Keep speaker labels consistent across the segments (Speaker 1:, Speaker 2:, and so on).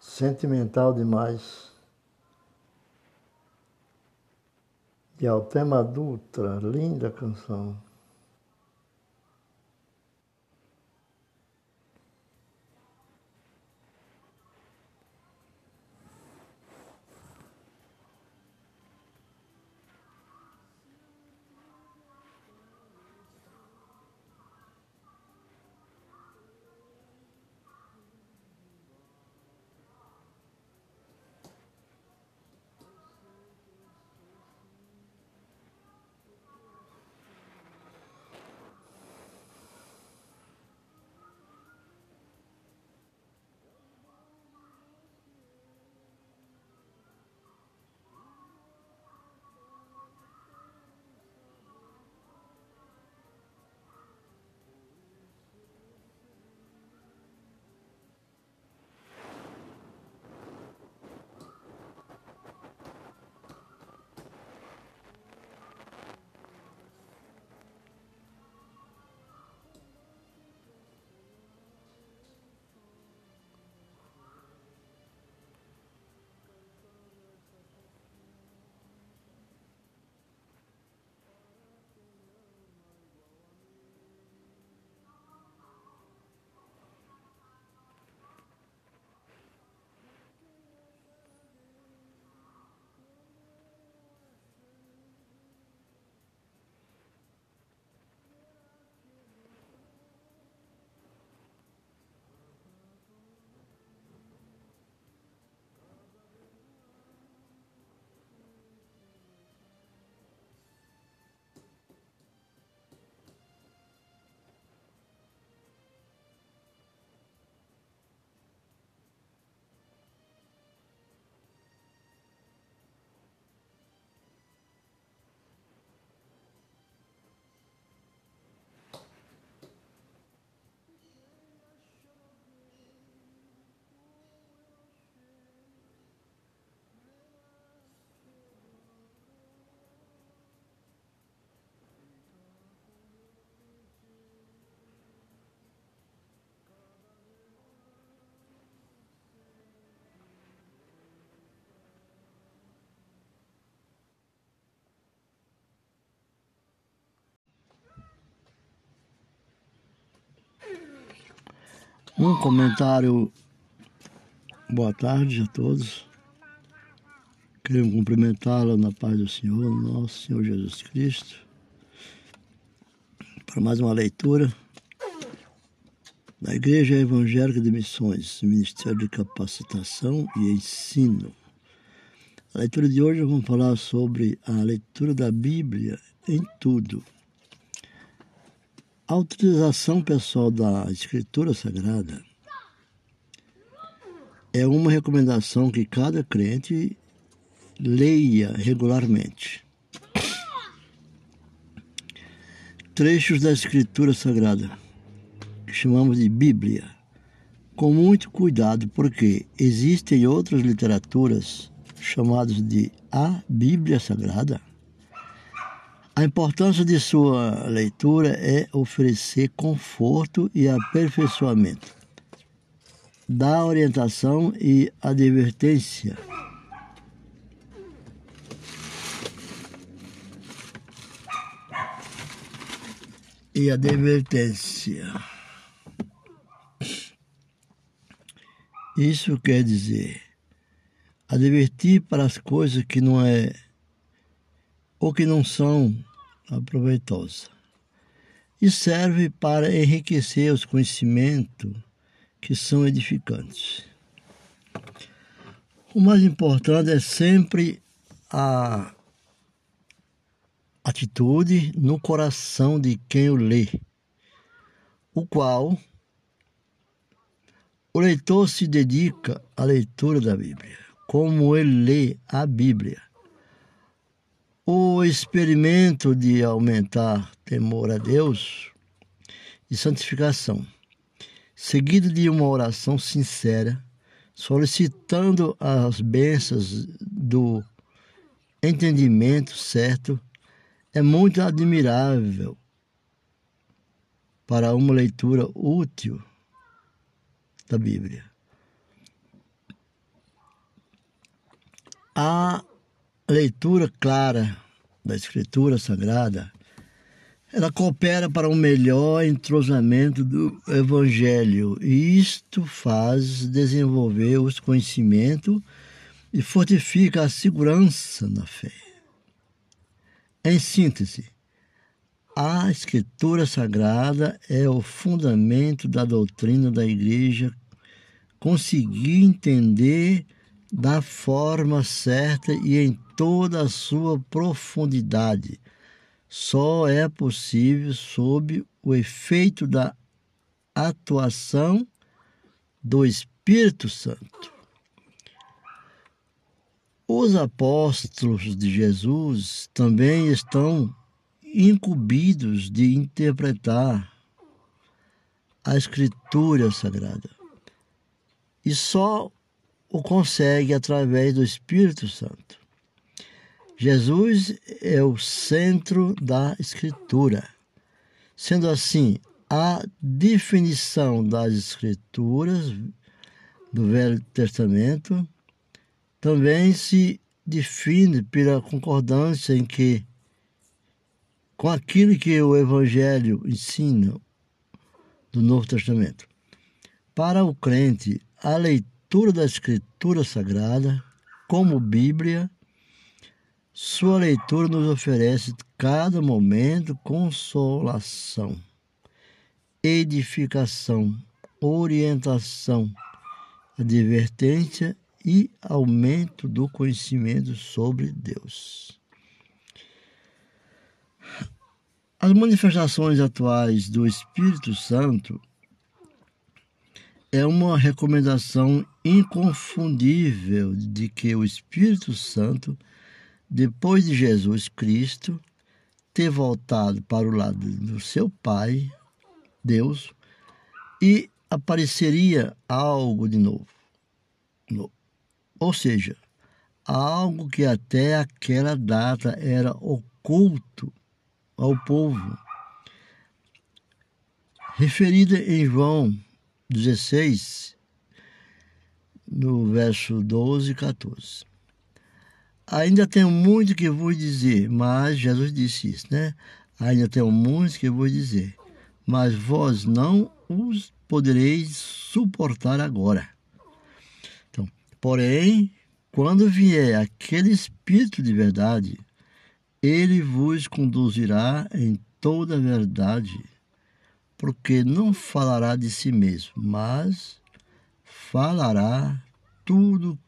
Speaker 1: sentimental demais. De Altema Dutra, linda canção. Um comentário. Boa tarde a todos. Quero cumprimentá-la na paz do Senhor, nosso Senhor Jesus Cristo, para mais uma leitura da Igreja Evangélica de Missões, Ministério de Capacitação e Ensino. A leitura de hoje vamos falar sobre a leitura da Bíblia em tudo. A utilização pessoal da Escritura Sagrada é uma recomendação que cada crente leia regularmente. Trechos da Escritura Sagrada, que chamamos de Bíblia, com muito cuidado, porque existem outras literaturas chamadas de a Bíblia Sagrada a importância de sua leitura é oferecer conforto e aperfeiçoamento, dar orientação e advertência. E advertência. Isso quer dizer advertir para as coisas que não é ou que não são aproveitosa e serve para enriquecer os conhecimentos que são edificantes. O mais importante é sempre a atitude no coração de quem o lê, o qual o leitor se dedica à leitura da Bíblia, como ele lê a Bíblia o experimento de aumentar temor a Deus e santificação, seguido de uma oração sincera, solicitando as bênçãos do entendimento certo, é muito admirável para uma leitura útil da Bíblia. Há leitura clara da Escritura Sagrada ela coopera para um melhor entrosamento do Evangelho e isto faz desenvolver os conhecimentos e fortifica a segurança na fé. Em síntese, a Escritura Sagrada é o fundamento da doutrina da Igreja. Conseguir entender da forma certa e em toda a sua profundidade só é possível sob o efeito da atuação do Espírito Santo. Os apóstolos de Jesus também estão incumbidos de interpretar a Escritura Sagrada e só o consegue através do Espírito Santo. Jesus é o centro da Escritura. Sendo assim, a definição das Escrituras do Velho Testamento também se define pela concordância em que com aquilo que o Evangelho ensina do Novo Testamento. Para o crente, a leitura da Escritura Sagrada, como Bíblia, sua leitura nos oferece cada momento consolação, edificação, orientação, advertência e aumento do conhecimento sobre Deus. As manifestações atuais do Espírito Santo é uma recomendação inconfundível de que o Espírito Santo depois de Jesus Cristo ter voltado para o lado do seu Pai, Deus, e apareceria algo de novo. Ou seja, algo que até aquela data era oculto ao povo. Referida em João 16, no verso 12 e 14. Ainda tenho muito que vos dizer, mas Jesus disse isso, né? Ainda tenho muito que vos dizer, mas vós não os podereis suportar agora. Então, porém, quando vier aquele Espírito de verdade, ele vos conduzirá em toda a verdade, porque não falará de si mesmo, mas falará tudo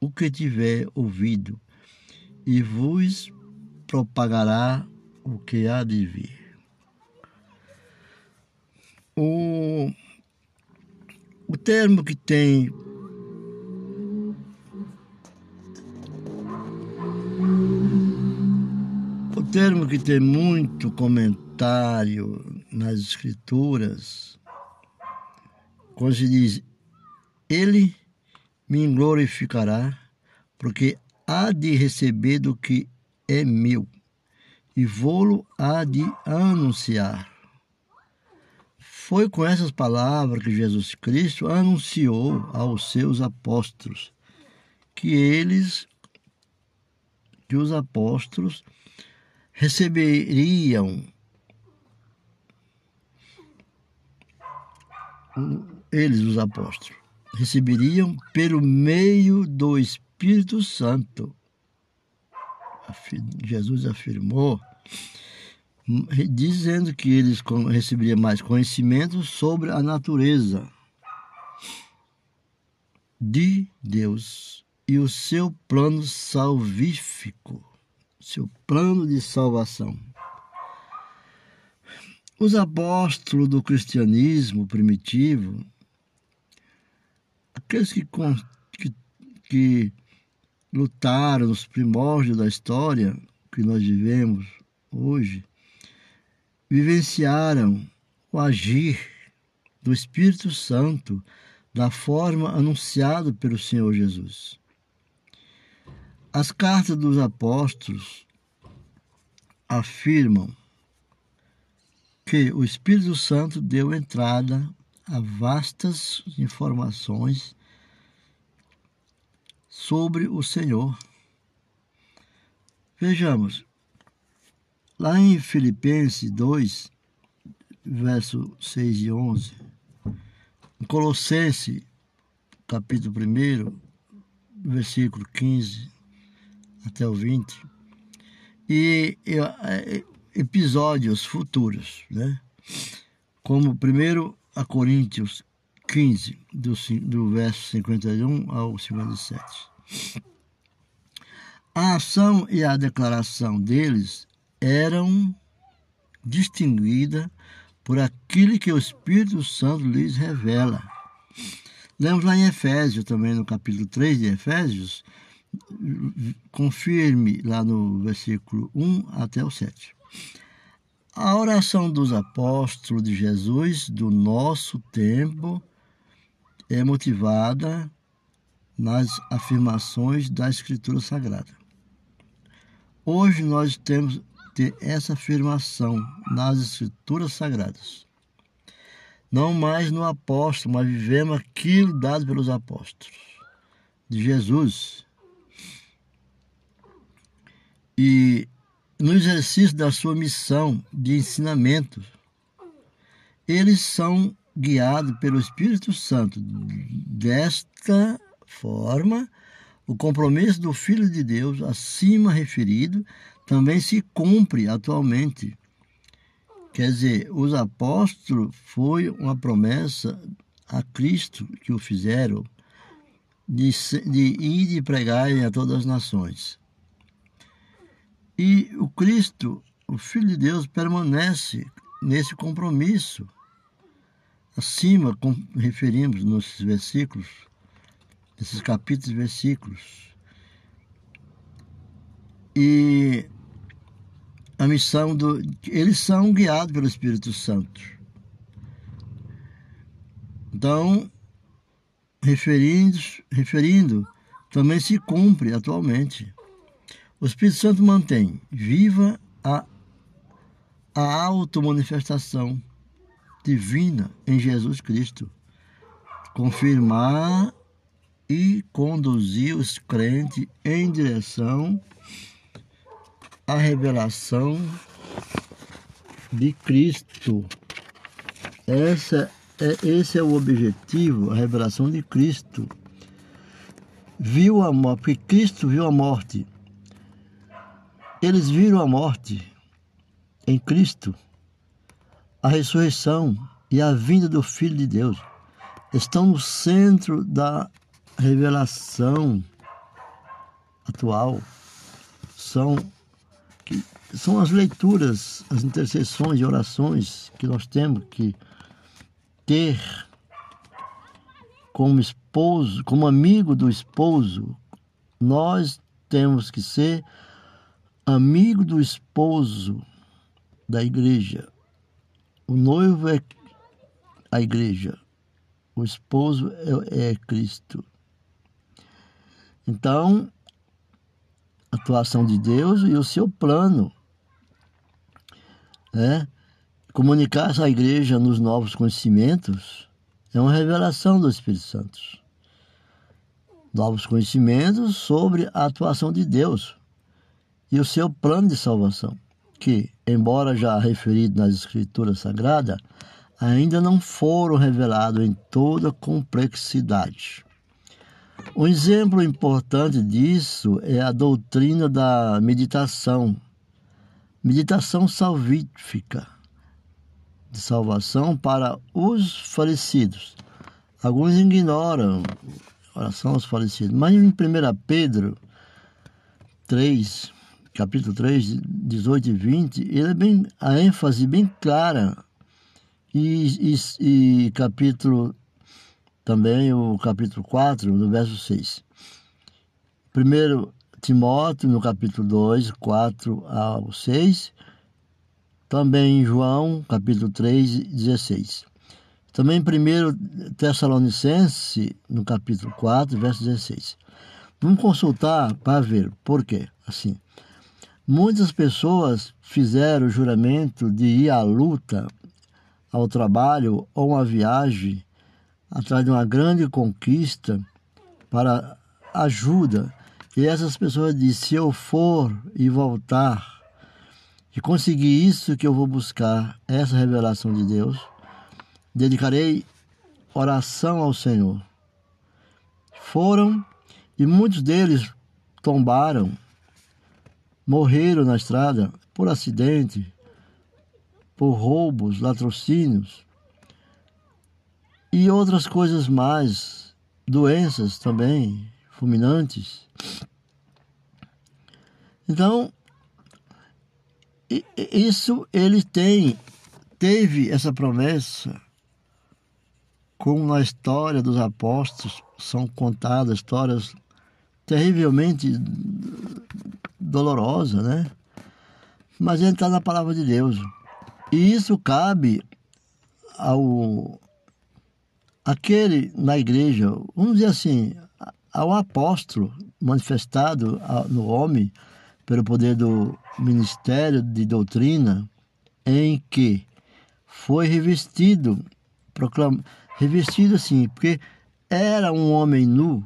Speaker 1: o que tiver ouvido e vos propagará o que há de vir. O, o termo que tem o termo que tem muito comentário nas escrituras, quando se diz ele me glorificará, porque há de receber do que é meu, e vou-lo há de anunciar. Foi com essas palavras que Jesus Cristo anunciou aos seus apóstolos que eles, que os apóstolos receberiam eles, os apóstolos, receberiam pelo meio do Espírito Santo. Jesus afirmou, dizendo que eles receberiam mais conhecimento sobre a natureza de Deus e o seu plano salvífico, seu plano de salvação. Os apóstolos do cristianismo primitivo, aqueles que, que, que lutaram nos primórdios da história que nós vivemos hoje, vivenciaram o agir do Espírito Santo da forma anunciada pelo Senhor Jesus. As cartas dos apóstolos afirmam que o Espírito Santo deu entrada a vastas informações sobre o Senhor Vejamos, lá em Filipenses 2, verso 6 e 11, em Colossenses, capítulo 1, versículo 15 até o 20, e, e episódios futuros, né? Como primeiro a Coríntios 15, do, do verso 51 ao 57. A ação e a declaração deles eram distinguidas por aquilo que o Espírito Santo lhes revela. Lemos lá em Efésios, também no capítulo 3 de Efésios, confirme lá no versículo 1 até o 7. A oração dos apóstolos de Jesus do nosso tempo é motivada nas afirmações da Escritura Sagrada. Hoje nós temos ter essa afirmação nas Escrituras Sagradas. Não mais no apóstolo, mas vivemos aquilo dado pelos apóstolos de Jesus. E no exercício da sua missão de ensinamento, eles são guiados pelo Espírito Santo. Desta forma, o compromisso do Filho de Deus, acima referido, também se cumpre atualmente. Quer dizer, os apóstolos foi uma promessa a Cristo que o fizeram de, de ir e pregarem a todas as nações. E o Cristo, o Filho de Deus, permanece nesse compromisso. Acima, com, referimos nos versículos, nesses capítulos e versículos. E a missão do. Eles são guiados pelo Espírito Santo. Então, referindo, referindo também se cumpre atualmente. O Espírito Santo mantém viva a, a auto-manifestação divina em Jesus Cristo, confirmar e conduzir os crentes em direção à revelação de Cristo. Essa é, esse é o objetivo, a revelação de Cristo. Viu a morte, porque Cristo viu a morte eles viram a morte em Cristo, a ressurreição e a vinda do Filho de Deus. Estão no centro da revelação atual. São, são as leituras, as intercessões e orações que nós temos que ter como esposo, como amigo do esposo, nós temos que ser amigo do esposo da igreja. O noivo é a igreja, o esposo é, é Cristo. Então, a atuação de Deus e o seu plano, né? Comunicar essa igreja nos novos conhecimentos é uma revelação do Espírito Santo. Novos conhecimentos sobre a atuação de Deus e o seu plano de salvação, que, embora já referido nas Escrituras Sagradas, ainda não foram revelados em toda complexidade. Um exemplo importante disso é a doutrina da meditação, meditação salvífica, de salvação para os falecidos. Alguns ignoram oração aos falecidos, mas em 1 Pedro 3, capítulo 3, 18 e 20, ele é bem, a ênfase bem clara. E, e, e capítulo, também o capítulo 4, no verso 6. Primeiro Timóteo, no capítulo 2, 4 ao 6. Também João, capítulo 3, 16. Também 1 Tessalonicense, no capítulo 4, verso 16. Vamos consultar para ver por quê. Assim, Muitas pessoas fizeram o juramento de ir à luta, ao trabalho ou à viagem atrás de uma grande conquista para ajuda E essas pessoas dizem: se eu for e voltar e conseguir isso que eu vou buscar, essa revelação de Deus, dedicarei oração ao Senhor. Foram e muitos deles tombaram, morreram na estrada por acidente, por roubos, latrocínios e outras coisas mais, doenças também, fulminantes. Então, isso ele tem, teve essa promessa, como na história dos apóstolos são contadas histórias terrivelmente dolorosas, né? Mas ele está na palavra de Deus. E isso cabe ao aquele na igreja, vamos dizer assim, ao apóstolo manifestado no homem pelo poder do ministério de doutrina, em que foi revestido, proclam, revestido assim, porque era um homem nu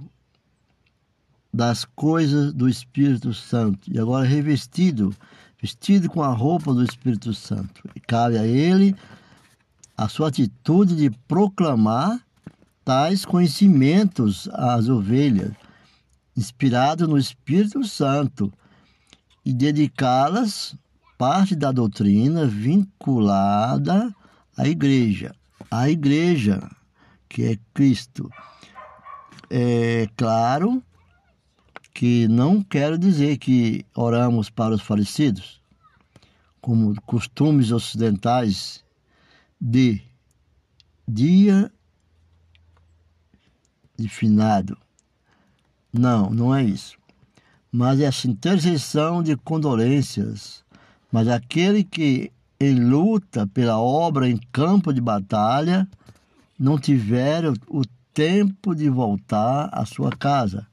Speaker 1: das coisas do Espírito Santo e agora revestido, vestido com a roupa do Espírito Santo. E cabe a ele a sua atitude de proclamar tais conhecimentos às ovelhas, inspirado no Espírito Santo, e dedicá-las parte da doutrina vinculada à igreja. A igreja, que é Cristo. É claro que não quero dizer que oramos para os falecidos, como costumes ocidentais de dia de finado. Não, não é isso. Mas essa intercessão de condolências. Mas aquele que em luta pela obra em campo de batalha não tiver o tempo de voltar à sua casa.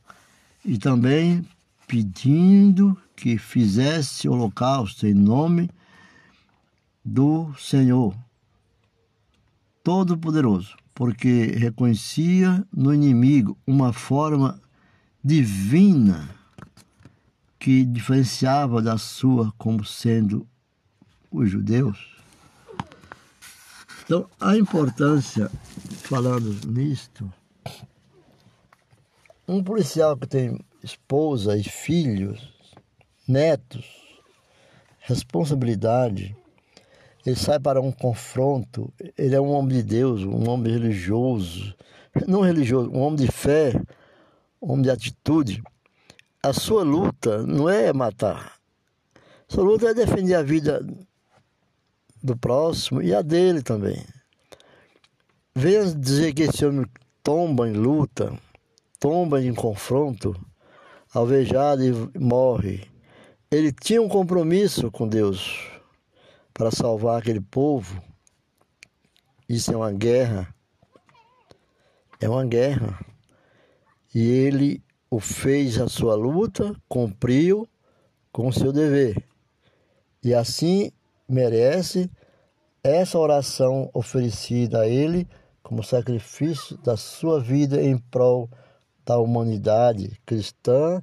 Speaker 1: E também pedindo que fizesse holocausto em nome do Senhor Todo-Poderoso porque reconhecia no inimigo uma forma divina que diferenciava da sua como sendo os judeus. Então, a importância, falando nisto, um policial que tem esposa e filhos, netos, responsabilidade, ele sai para um confronto, ele é um homem de Deus, um homem religioso, não religioso, um homem de fé, um homem de atitude. A sua luta não é matar, a sua luta é defender a vida do próximo e a dele também. Venha dizer que esse homem tomba em luta, tomba em confronto, alvejado e morre. Ele tinha um compromisso com Deus para salvar aquele povo. Isso é uma guerra. É uma guerra. E ele o fez a sua luta, cumpriu com o seu dever. E assim merece essa oração oferecida a ele como sacrifício da sua vida em prol da humanidade cristã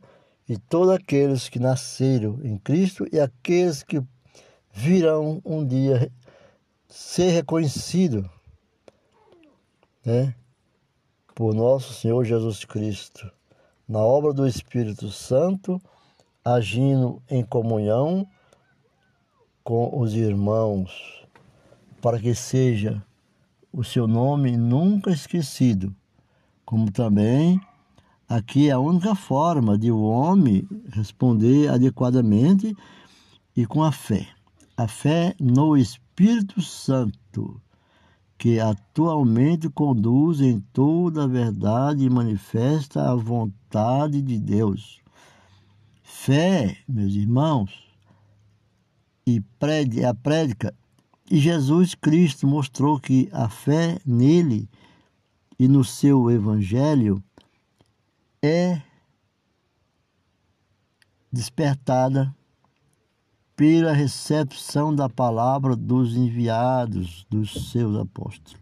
Speaker 1: e todos aqueles que nasceram em Cristo e aqueles que virão um dia ser reconhecido né, por nosso Senhor Jesus Cristo, na obra do Espírito Santo, agindo em comunhão com os irmãos, para que seja o seu nome nunca esquecido, como também aqui é a única forma de o homem responder adequadamente e com a fé a fé no Espírito Santo, que atualmente conduz em toda a verdade e manifesta a vontade de Deus. Fé, meus irmãos, e a prédica, e Jesus Cristo mostrou que a fé nele e no seu evangelho é despertada pela recepção da palavra dos enviados dos seus apóstolos.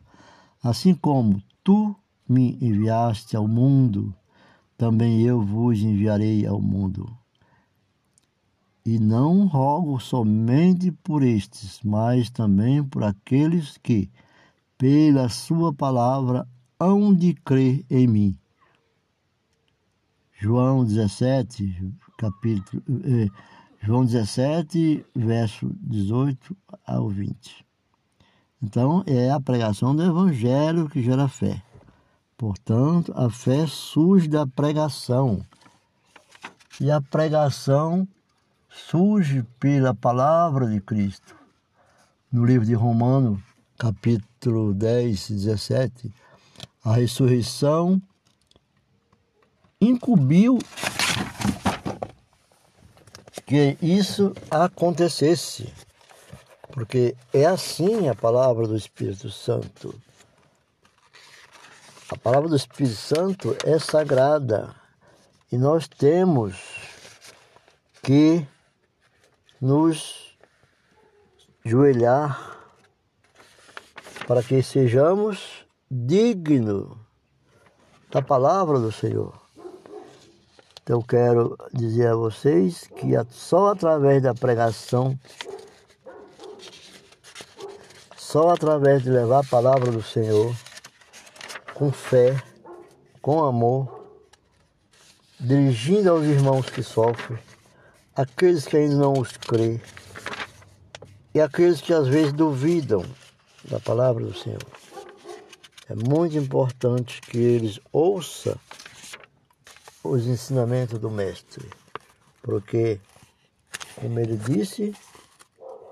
Speaker 1: Assim como tu me enviaste ao mundo, também eu vos enviarei ao mundo. E não rogo somente por estes, mas também por aqueles que, pela sua palavra, hão de crer em mim. João 17, capítulo, eh, João 17, verso 18 ao 20. Então, é a pregação do Evangelho que gera fé. Portanto, a fé surge da pregação. E a pregação surge pela palavra de Cristo. No livro de Romanos, capítulo 10, 17, a ressurreição incumbiu que isso acontecesse, porque é assim a palavra do Espírito Santo. A palavra do Espírito Santo é sagrada e nós temos que nos joelhar para que sejamos dignos da palavra do Senhor. Então, eu quero dizer a vocês que só através da pregação, só através de levar a palavra do Senhor, com fé, com amor, dirigindo aos irmãos que sofrem, aqueles que ainda não os crê e aqueles que às vezes duvidam da palavra do Senhor. É muito importante que eles ouçam os ensinamentos do Mestre, porque, como ele disse,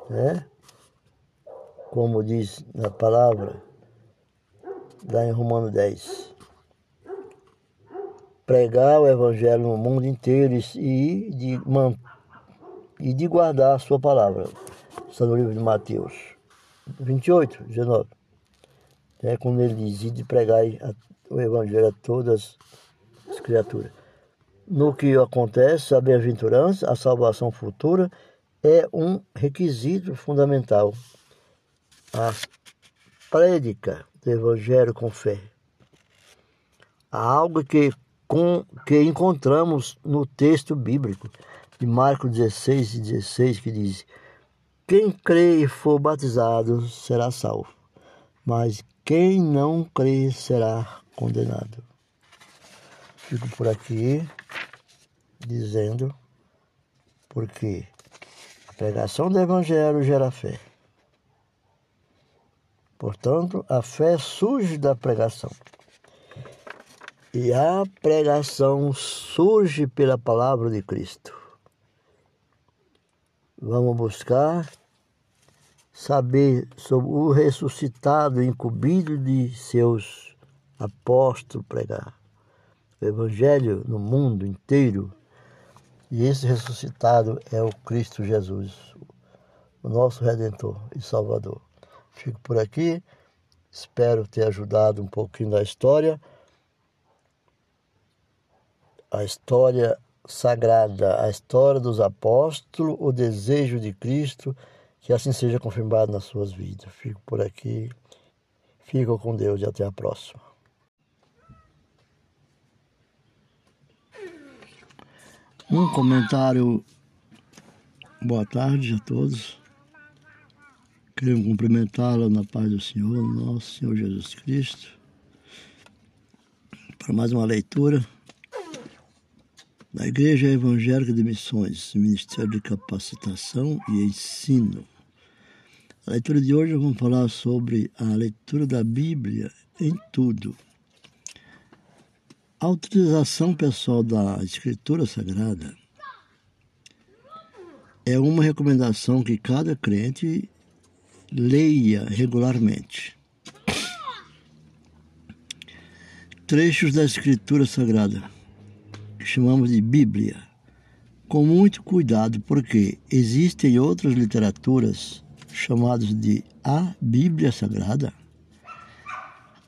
Speaker 1: né, como diz na palavra, lá em Romano 10, pregar o Evangelho no mundo inteiro e de, e de guardar a sua palavra. Está no livro de Mateus 28, 19. É quando ele diz, de pregar o Evangelho a todas as criaturas no que acontece, a bem-aventurança, a salvação futura, é um requisito fundamental. A prédica do Evangelho com fé. Há algo que, com, que encontramos no texto bíblico de Marcos 16 e 16, que diz: Quem crê e for batizado será salvo, mas quem não crê será condenado. Fico por aqui dizendo porque a pregação do Evangelho gera fé. Portanto, a fé surge da pregação. E a pregação surge pela palavra de Cristo. Vamos buscar saber sobre o ressuscitado incumbido de seus apóstolos pregar. Evangelho no mundo inteiro e esse ressuscitado é o Cristo Jesus, o nosso Redentor e Salvador. Fico por aqui, espero ter ajudado um pouquinho da história, a história sagrada, a história dos apóstolos, o desejo de Cristo, que assim seja confirmado nas suas vidas. Fico por aqui, fico com Deus e até a próxima. Um comentário. Boa tarde a todos. Quero cumprimentá-la na paz do Senhor, nosso Senhor Jesus Cristo, para mais uma leitura da Igreja Evangélica de Missões, Ministério de Capacitação e Ensino. A leitura de hoje vamos falar sobre a leitura da Bíblia em tudo. A utilização pessoal da Escritura Sagrada é uma recomendação que cada crente leia regularmente. Trechos da Escritura Sagrada, que chamamos de Bíblia, com muito cuidado, porque existem outras literaturas chamadas de a Bíblia Sagrada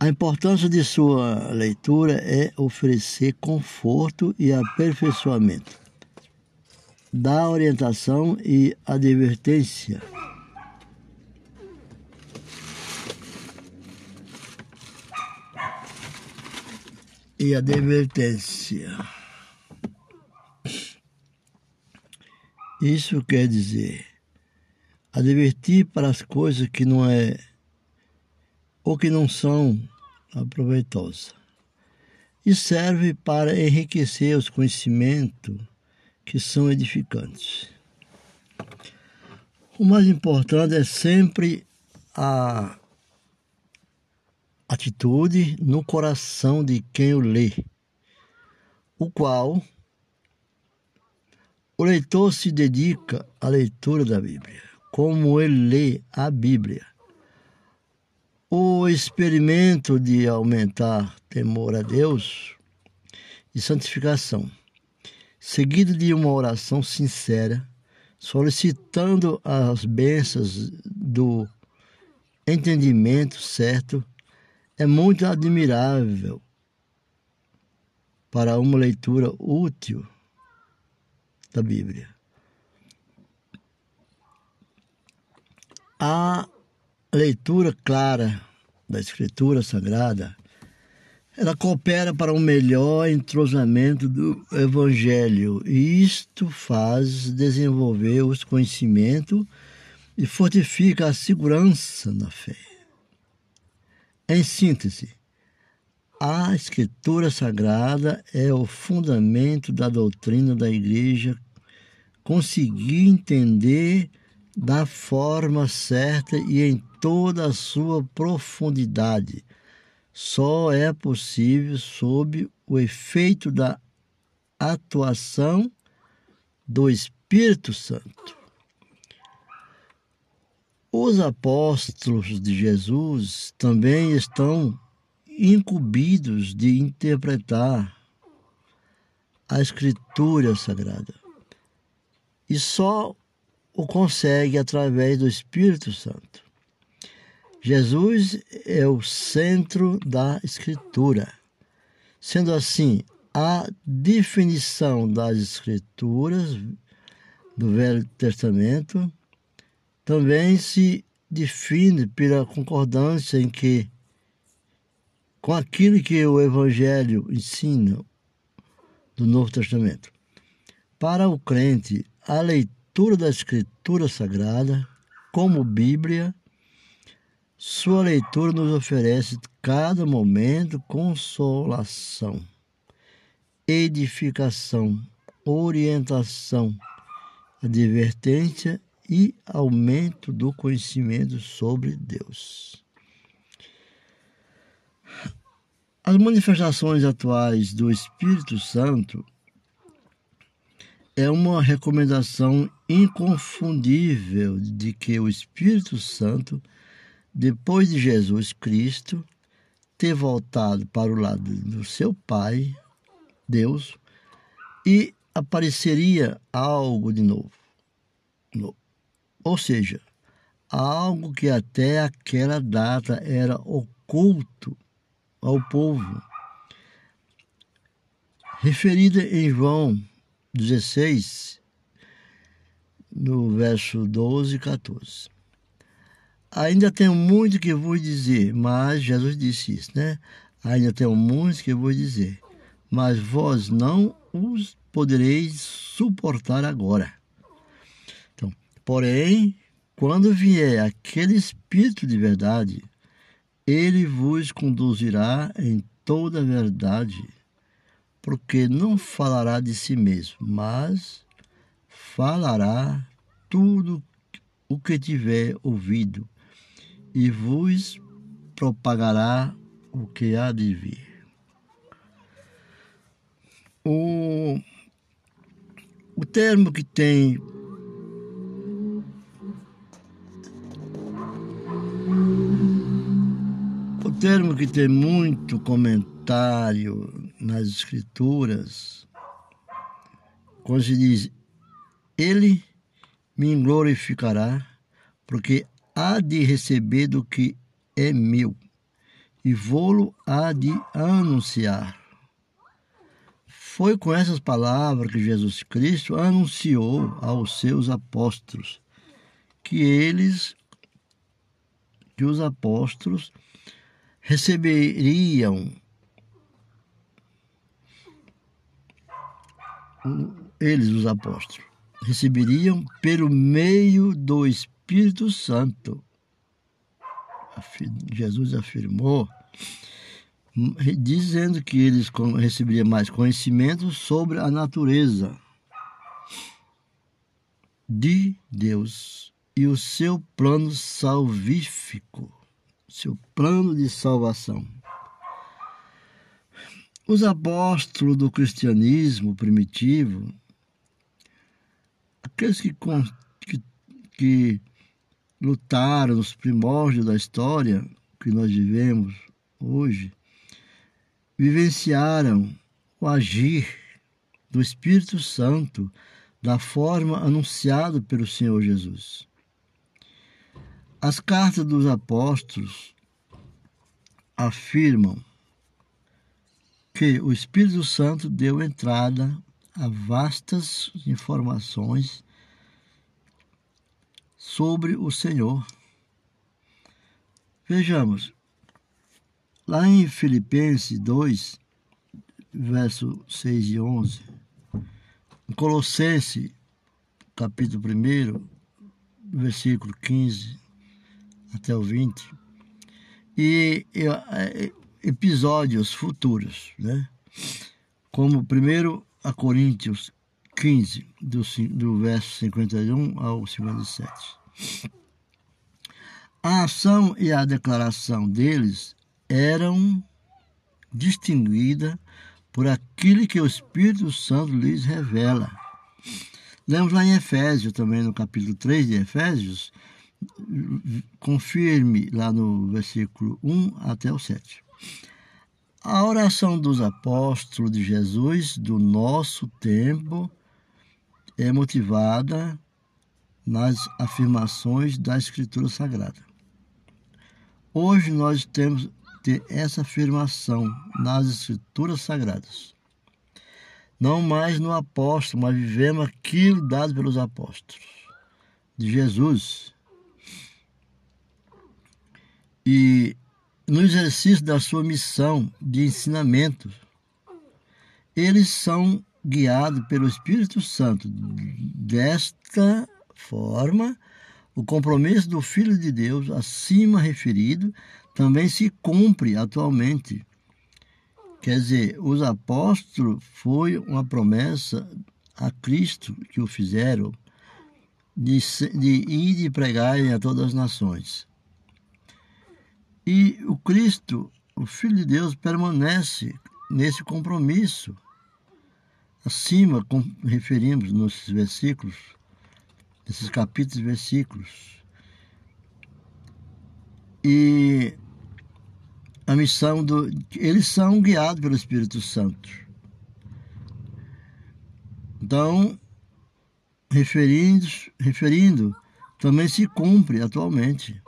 Speaker 1: a importância de sua leitura é oferecer conforto e aperfeiçoamento, dar orientação e advertência. e advertência. Isso quer dizer advertir para as coisas que não é ou que não são aproveitosas. E serve para enriquecer os conhecimentos que são edificantes. O mais importante é sempre a atitude no coração de quem o lê, o qual o leitor se dedica à leitura da Bíblia, como ele lê a Bíblia. O experimento de aumentar temor a Deus e santificação, seguido de uma oração sincera, solicitando as bênçãos do entendimento certo é muito admirável para uma leitura útil da Bíblia. A leitura clara da Escritura Sagrada ela coopera para um melhor entrosamento do Evangelho e isto faz desenvolver os conhecimentos e fortifica a segurança na fé. Em síntese, a Escritura Sagrada é o fundamento da doutrina da Igreja. Conseguir entender da forma certa e em toda a sua profundidade só é possível sob o efeito da atuação do Espírito Santo. Os apóstolos de Jesus também estão incumbidos de interpretar a Escritura Sagrada. E só o consegue através do Espírito Santo. Jesus é o centro da Escritura. Sendo assim, a definição das Escrituras do Velho Testamento também se define pela concordância em que com aquilo que o Evangelho ensina do Novo Testamento. Para o crente, a leitura da Escritura Sagrada, como Bíblia, sua leitura nos oferece cada momento consolação, edificação, orientação, advertência e aumento do conhecimento sobre Deus. As manifestações atuais do Espírito Santo é uma recomendação inconfundível de que o Espírito Santo, depois de Jesus Cristo ter voltado para o lado do seu Pai, Deus, e apareceria algo de novo ou seja, algo que até aquela data era oculto ao povo. Referida em João 16, no verso 12 e 14. Ainda tenho muito que vos dizer, mas Jesus disse isso, né? Ainda tenho muito que vos dizer, mas vós não os podereis suportar agora. Porém, quando vier aquele Espírito de verdade, ele vos conduzirá em toda a verdade, porque não falará de si mesmo, mas falará tudo o que tiver ouvido e vos propagará o que há de vir. O, o termo que tem termo que tem muito comentário nas escrituras, quando se diz, ele me glorificará, porque há de receber do que é meu, e vou-lo há de anunciar. Foi com essas palavras que Jesus Cristo anunciou aos seus apóstolos que eles, que os apóstolos receberiam eles, os apóstolos, receberiam pelo meio do Espírito Santo. Jesus afirmou, dizendo que eles receberiam mais conhecimento sobre a natureza de Deus e o seu plano salvífico, seu plano de salvação. Os apóstolos do cristianismo primitivo, aqueles que, que, que lutaram nos primórdios da história que nós vivemos hoje, vivenciaram o agir do Espírito Santo da forma anunciada pelo Senhor Jesus. As cartas dos apóstolos afirmam que o Espírito Santo deu entrada a vastas informações sobre o Senhor. Vejamos, lá em Filipenses 2, verso 6 e 11, em Colossenses, capítulo 1, versículo 15 até o 20, e, é, episódios futuros, né? como primeiro a Coríntios 15, do, do verso 51 ao 57. A ação e a declaração deles eram distinguidas por aquilo que o Espírito Santo lhes revela. Lemos lá em Efésios, também no capítulo 3 de Efésios, confirme lá no versículo 1 até o 7. A oração dos apóstolos de Jesus do nosso tempo é motivada nas afirmações da Escritura Sagrada. Hoje nós temos ter essa afirmação nas Escrituras Sagradas. Não mais no apóstolo, mas vivemos aquilo dado pelos apóstolos de Jesus. E no exercício da sua missão de ensinamento, eles são guiados pelo Espírito Santo. Desta forma, o compromisso do Filho de Deus, acima referido, também se cumpre atualmente. Quer dizer, os apóstolos foi uma promessa a Cristo que o fizeram de, de ir e pregarem a todas as nações. E o Cristo, o Filho de Deus, permanece nesse compromisso. Acima, referimos nos versículos, nesses capítulos e versículos. E a missão do. Eles são guiados pelo Espírito Santo. Então, referindo, referindo também se cumpre atualmente.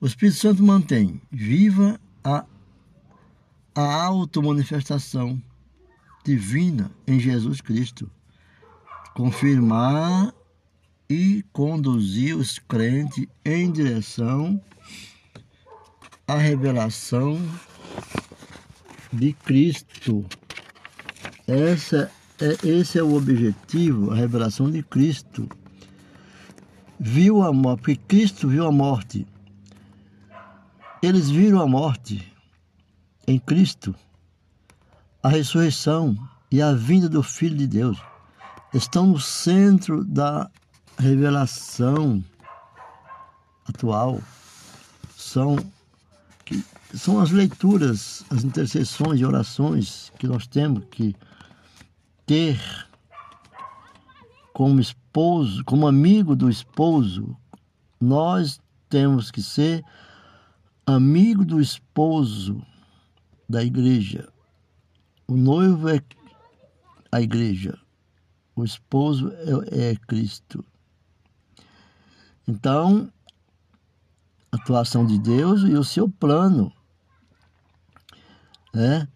Speaker 1: O Espírito Santo mantém viva a, a automanifestação divina em Jesus Cristo, confirmar e conduzir os crentes em direção a revelação de Cristo. Essa é, esse é o objetivo, a revelação de Cristo. Viu a morte, porque Cristo viu a morte. Eles viram a morte em Cristo, a ressurreição e a vinda do Filho de Deus. Estão no centro da revelação atual. São que são as leituras, as intercessões e orações que nós temos que ter como esposo, como amigo do esposo, nós temos que ser amigo do esposo da igreja. O noivo é a igreja, o esposo é, é Cristo. Então, atuação de Deus e o seu plano. Né?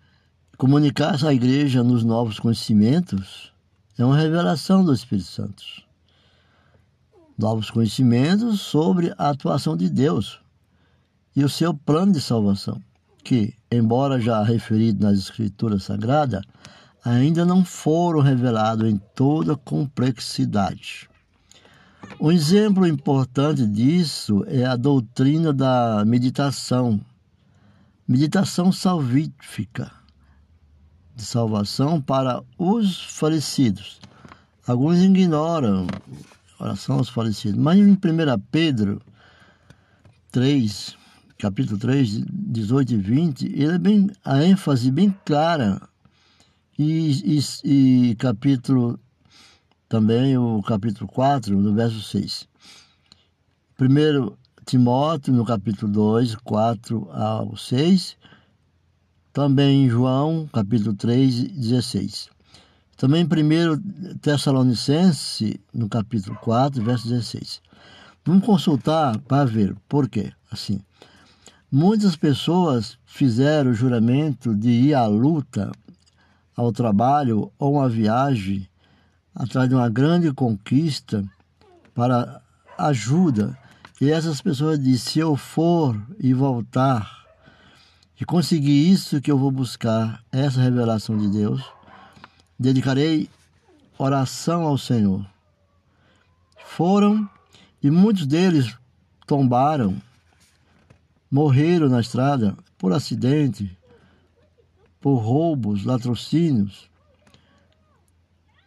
Speaker 1: Comunicar essa igreja nos novos conhecimentos é uma revelação do Espírito Santo. Novos conhecimentos sobre a atuação de Deus e o seu plano de salvação, que, embora já referido nas Escrituras Sagradas, ainda não foram revelados em toda complexidade. Um exemplo importante disso é a doutrina da meditação, meditação salvífica, de salvação para os falecidos. Alguns ignoram oração aos falecidos, mas em 1 Pedro 3, capítulo 3, 18 e 20, ele é bem, a ênfase bem clara. E, e, e capítulo também, o capítulo 4, no verso 6. Primeiro Timóteo, no capítulo 2, 4 ao 6. Também João, capítulo 3, 16. Também 1 Tessalonicense, no capítulo 4, verso 16. Vamos consultar para ver por quê. Assim, muitas pessoas fizeram o juramento de ir à luta, ao trabalho ou uma viagem atrás de uma grande conquista para ajuda. E essas pessoas dizem: se eu for e voltar e conseguir isso que eu vou buscar, essa revelação de Deus, dedicarei oração ao Senhor. Foram e muitos deles tombaram, morreram na estrada por acidente, por roubos, latrocínios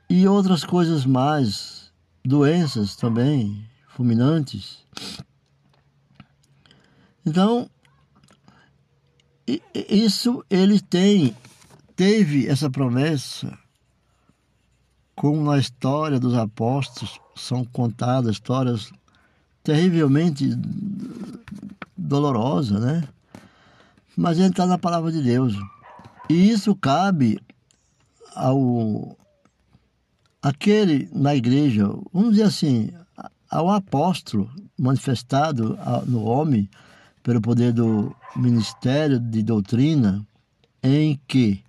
Speaker 1: e outras coisas mais, doenças também, fulminantes. Então, isso ele tem, teve essa promessa como na história dos apóstolos são contadas histórias terrivelmente dolorosa, né? Mas ele está na palavra de Deus. E isso cabe ao aquele na igreja, vamos dizer assim, ao apóstolo manifestado no homem pelo poder do ministério de doutrina, em que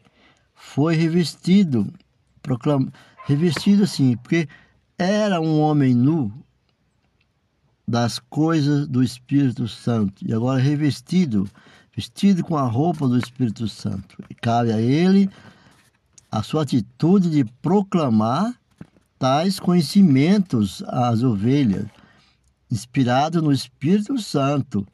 Speaker 1: foi revestido, proclam, revestido assim, porque era um homem nu, das coisas do Espírito Santo e agora revestido, vestido com a roupa do Espírito Santo. E cabe a ele a sua atitude de proclamar tais conhecimentos às ovelhas, inspirado no Espírito Santo,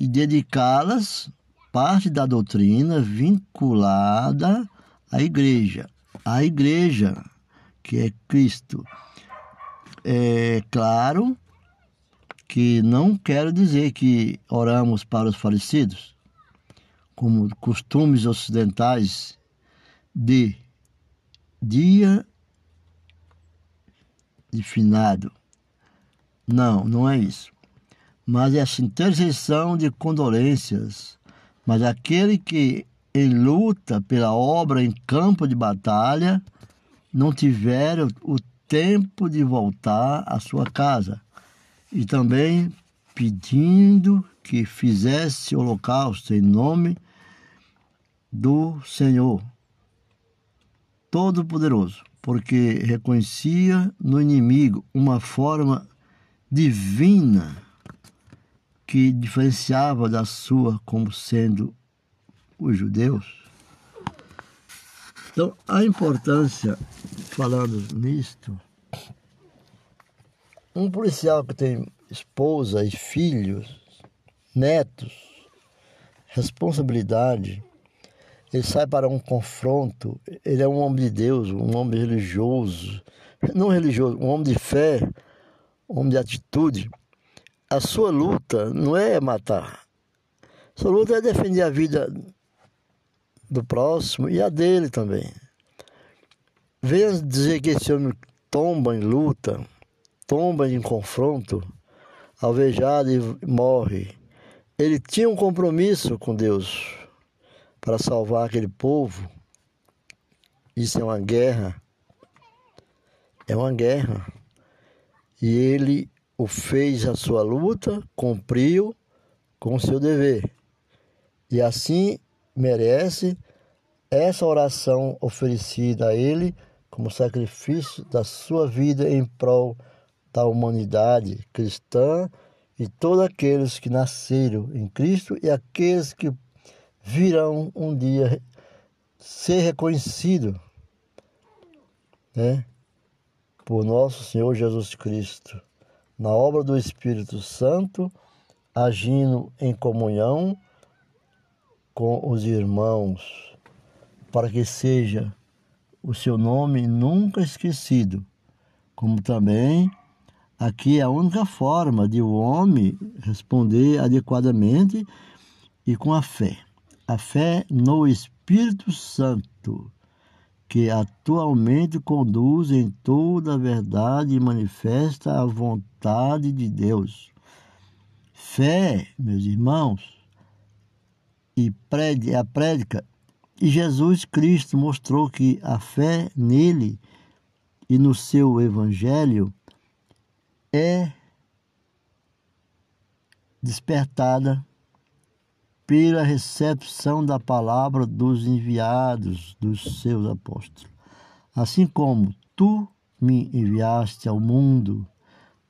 Speaker 1: e dedicá-las parte da doutrina vinculada à igreja, à igreja que é Cristo. É claro que não quero dizer que oramos para os falecidos, como costumes ocidentais de dia de finado. Não, não é isso. Mas é essa intercessão de condolências. Mas aquele que em luta pela obra em campo de batalha não tiver o tempo de voltar à sua casa e também pedindo que fizesse holocausto em nome do Senhor Todo-Poderoso, porque reconhecia no inimigo uma forma divina que diferenciava da sua como sendo os judeus. Então, a importância, falando nisto, um policial que tem esposa e filhos, netos, responsabilidade, ele sai para um confronto, ele é um homem de Deus, um homem religioso, não religioso, um homem de fé, um homem de atitude. A sua luta não é matar, a sua luta é defender a vida do próximo e a dele também. Venha dizer que esse homem tomba em luta, tomba em confronto, alvejado e morre. Ele tinha um compromisso com Deus para salvar aquele povo. Isso é uma guerra. É uma guerra. E ele o fez a sua luta, cumpriu com o seu dever. E assim merece essa oração oferecida a ele como sacrifício da sua vida em prol da humanidade cristã e todos aqueles que nasceram em Cristo e aqueles que virão um dia ser reconhecidos né? por nosso Senhor Jesus Cristo, na obra do Espírito Santo, agindo em comunhão com os irmãos, para que seja o seu nome nunca esquecido, como também aqui é a única forma de o homem responder adequadamente e com a fé. A fé no Espírito Santo que atualmente conduz em toda a verdade e manifesta a vontade de Deus. Fé, meus irmãos, e a prédica, e Jesus Cristo mostrou que a fé nele e no seu evangelho é despertada pela recepção da palavra dos enviados dos seus apóstolos. Assim como tu me enviaste ao mundo,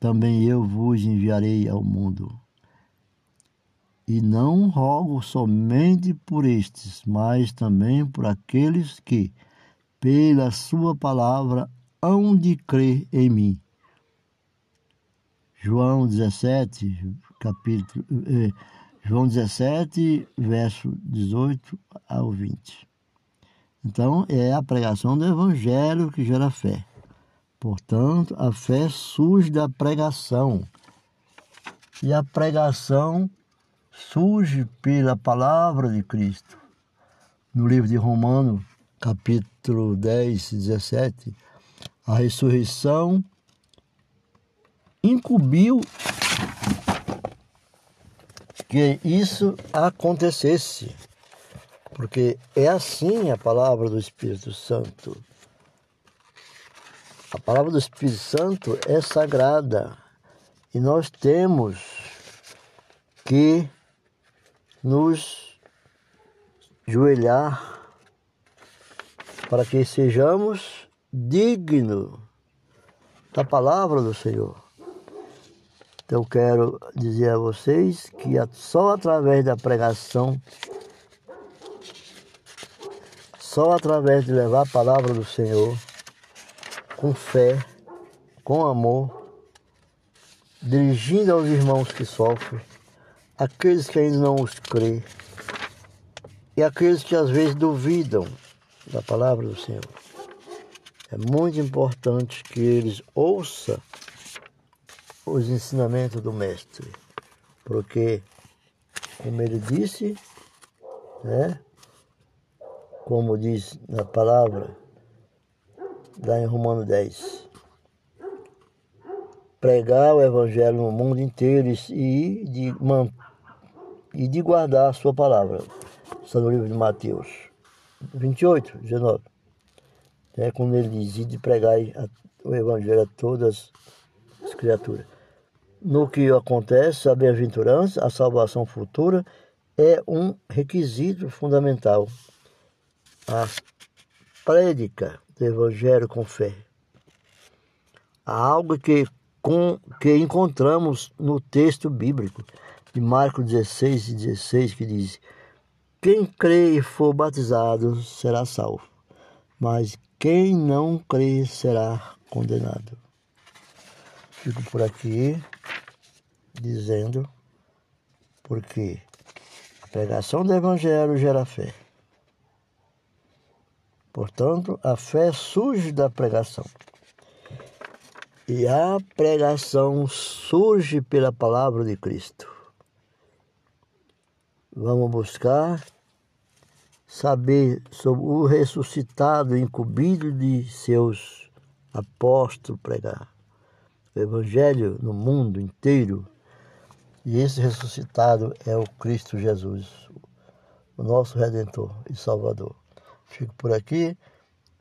Speaker 1: também eu vos enviarei ao mundo. E não rogo somente por estes, mas também por aqueles que, pela sua palavra, hão de crer em mim. João 17, capítulo. Eh, João 17, verso 18 ao 20. Então, é a pregação do Evangelho que gera fé. Portanto, a fé surge da pregação. E a pregação surge pela palavra de Cristo. No livro de Romanos, capítulo 10, 17, a ressurreição incumbiu que isso acontecesse, porque é assim a palavra do Espírito Santo. A palavra do Espírito Santo é sagrada e nós temos que nos joelhar para que sejamos dignos da palavra do Senhor. Então, eu quero dizer a vocês que só através da pregação, só através de levar a palavra do Senhor, com fé, com amor, dirigindo aos irmãos que sofrem, aqueles que ainda não os crê e aqueles que às vezes duvidam da palavra do Senhor. É muito importante que eles ouçam os ensinamentos do Mestre, porque, como ele disse, né, como diz na palavra, lá em Romano 10, pregar o Evangelho no mundo inteiro e de, e de guardar a sua palavra. Está no livro de Mateus 28, 19. É quando ele diz, de pregar o Evangelho a todas as criaturas no que acontece, a bem-aventurança, a salvação futura, é um requisito fundamental. A prédica do Evangelho com fé. Há algo que, com, que encontramos no texto bíblico de Marcos 16 e 16, que diz: Quem crê e for batizado será salvo, mas quem não crê será condenado. Fico por aqui dizendo porque a pregação do Evangelho gera fé. Portanto, a fé surge da pregação. E a pregação surge pela palavra de Cristo. Vamos buscar saber sobre o ressuscitado incumbido de seus apóstolos pregar. Evangelho no mundo inteiro e esse ressuscitado é o Cristo Jesus, o nosso Redentor e Salvador. Fico por aqui,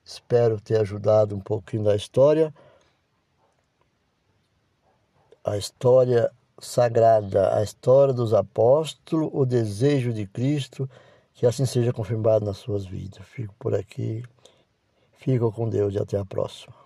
Speaker 1: espero ter ajudado um pouquinho da história. A história sagrada, a história dos apóstolos, o desejo de Cristo, que assim seja confirmado nas suas vidas. Fico por aqui, fico com Deus e até a próxima.